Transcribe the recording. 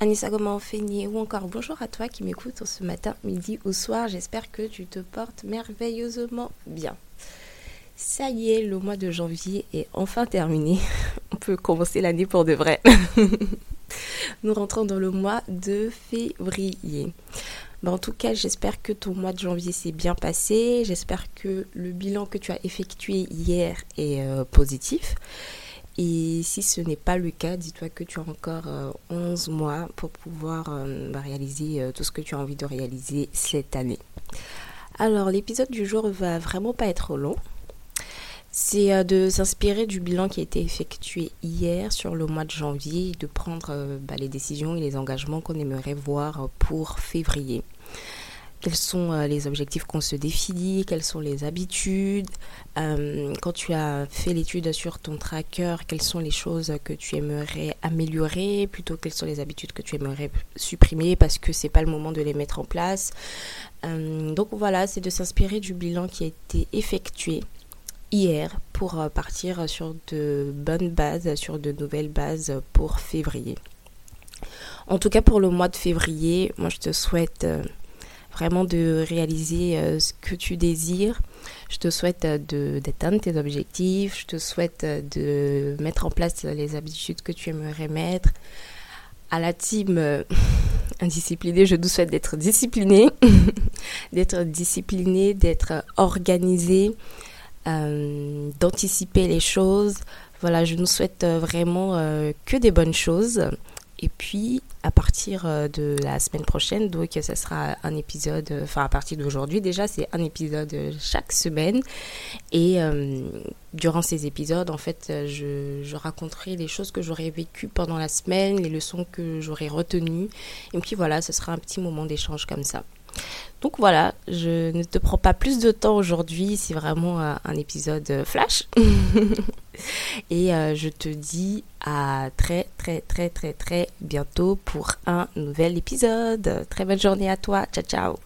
Anissa fait ou encore bonjour à toi qui m'écoute ce matin, midi ou soir. J'espère que tu te portes merveilleusement bien. Ça y est, le mois de janvier est enfin terminé. On peut commencer l'année pour de vrai. Nous rentrons dans le mois de février. Ben, en tout cas, j'espère que ton mois de janvier s'est bien passé. J'espère que le bilan que tu as effectué hier est euh, positif. Et si ce n'est pas le cas, dis-toi que tu as encore 11 euh, mois pour pouvoir euh, bah, réaliser euh, tout ce que tu as envie de réaliser cette année. Alors l'épisode du jour va vraiment pas être long. C'est de s'inspirer du bilan qui a été effectué hier sur le mois de janvier de prendre bah, les décisions et les engagements qu'on aimerait voir pour février quels sont euh, les objectifs qu'on se définit, quelles sont les habitudes? Euh, quand tu as fait l'étude sur ton tracker, quelles sont les choses que tu aimerais améliorer, plutôt quelles sont les habitudes que tu aimerais supprimer parce que c'est pas le moment de les mettre en place? Euh, donc voilà, c'est de s'inspirer du bilan qui a été effectué hier pour partir sur de bonnes bases, sur de nouvelles bases pour février. En tout cas pour le mois de février, moi je te souhaite vraiment de réaliser euh, ce que tu désires. Je te souhaite euh, d'atteindre tes objectifs. Je te souhaite euh, de mettre en place les habitudes que tu aimerais mettre. À la team indisciplinée, je te souhaite d'être discipliné, d'être discipliné, d'être organisé, d'anticiper les choses. Voilà, je nous souhaite vraiment que des bonnes choses. Et puis, à partir euh, de la semaine prochaine, donc ce sera un épisode, euh, enfin à partir d'aujourd'hui déjà, c'est un épisode chaque semaine. Et euh, durant ces épisodes, en fait, je, je raconterai les choses que j'aurais vécues pendant la semaine, les leçons que j'aurais retenues. Et puis voilà, ce sera un petit moment d'échange comme ça. Donc voilà, je ne te prends pas plus de temps aujourd'hui, c'est vraiment un épisode flash. Et euh, je te dis à très très très très très bientôt pour un nouvel épisode. Très bonne journée à toi. Ciao ciao.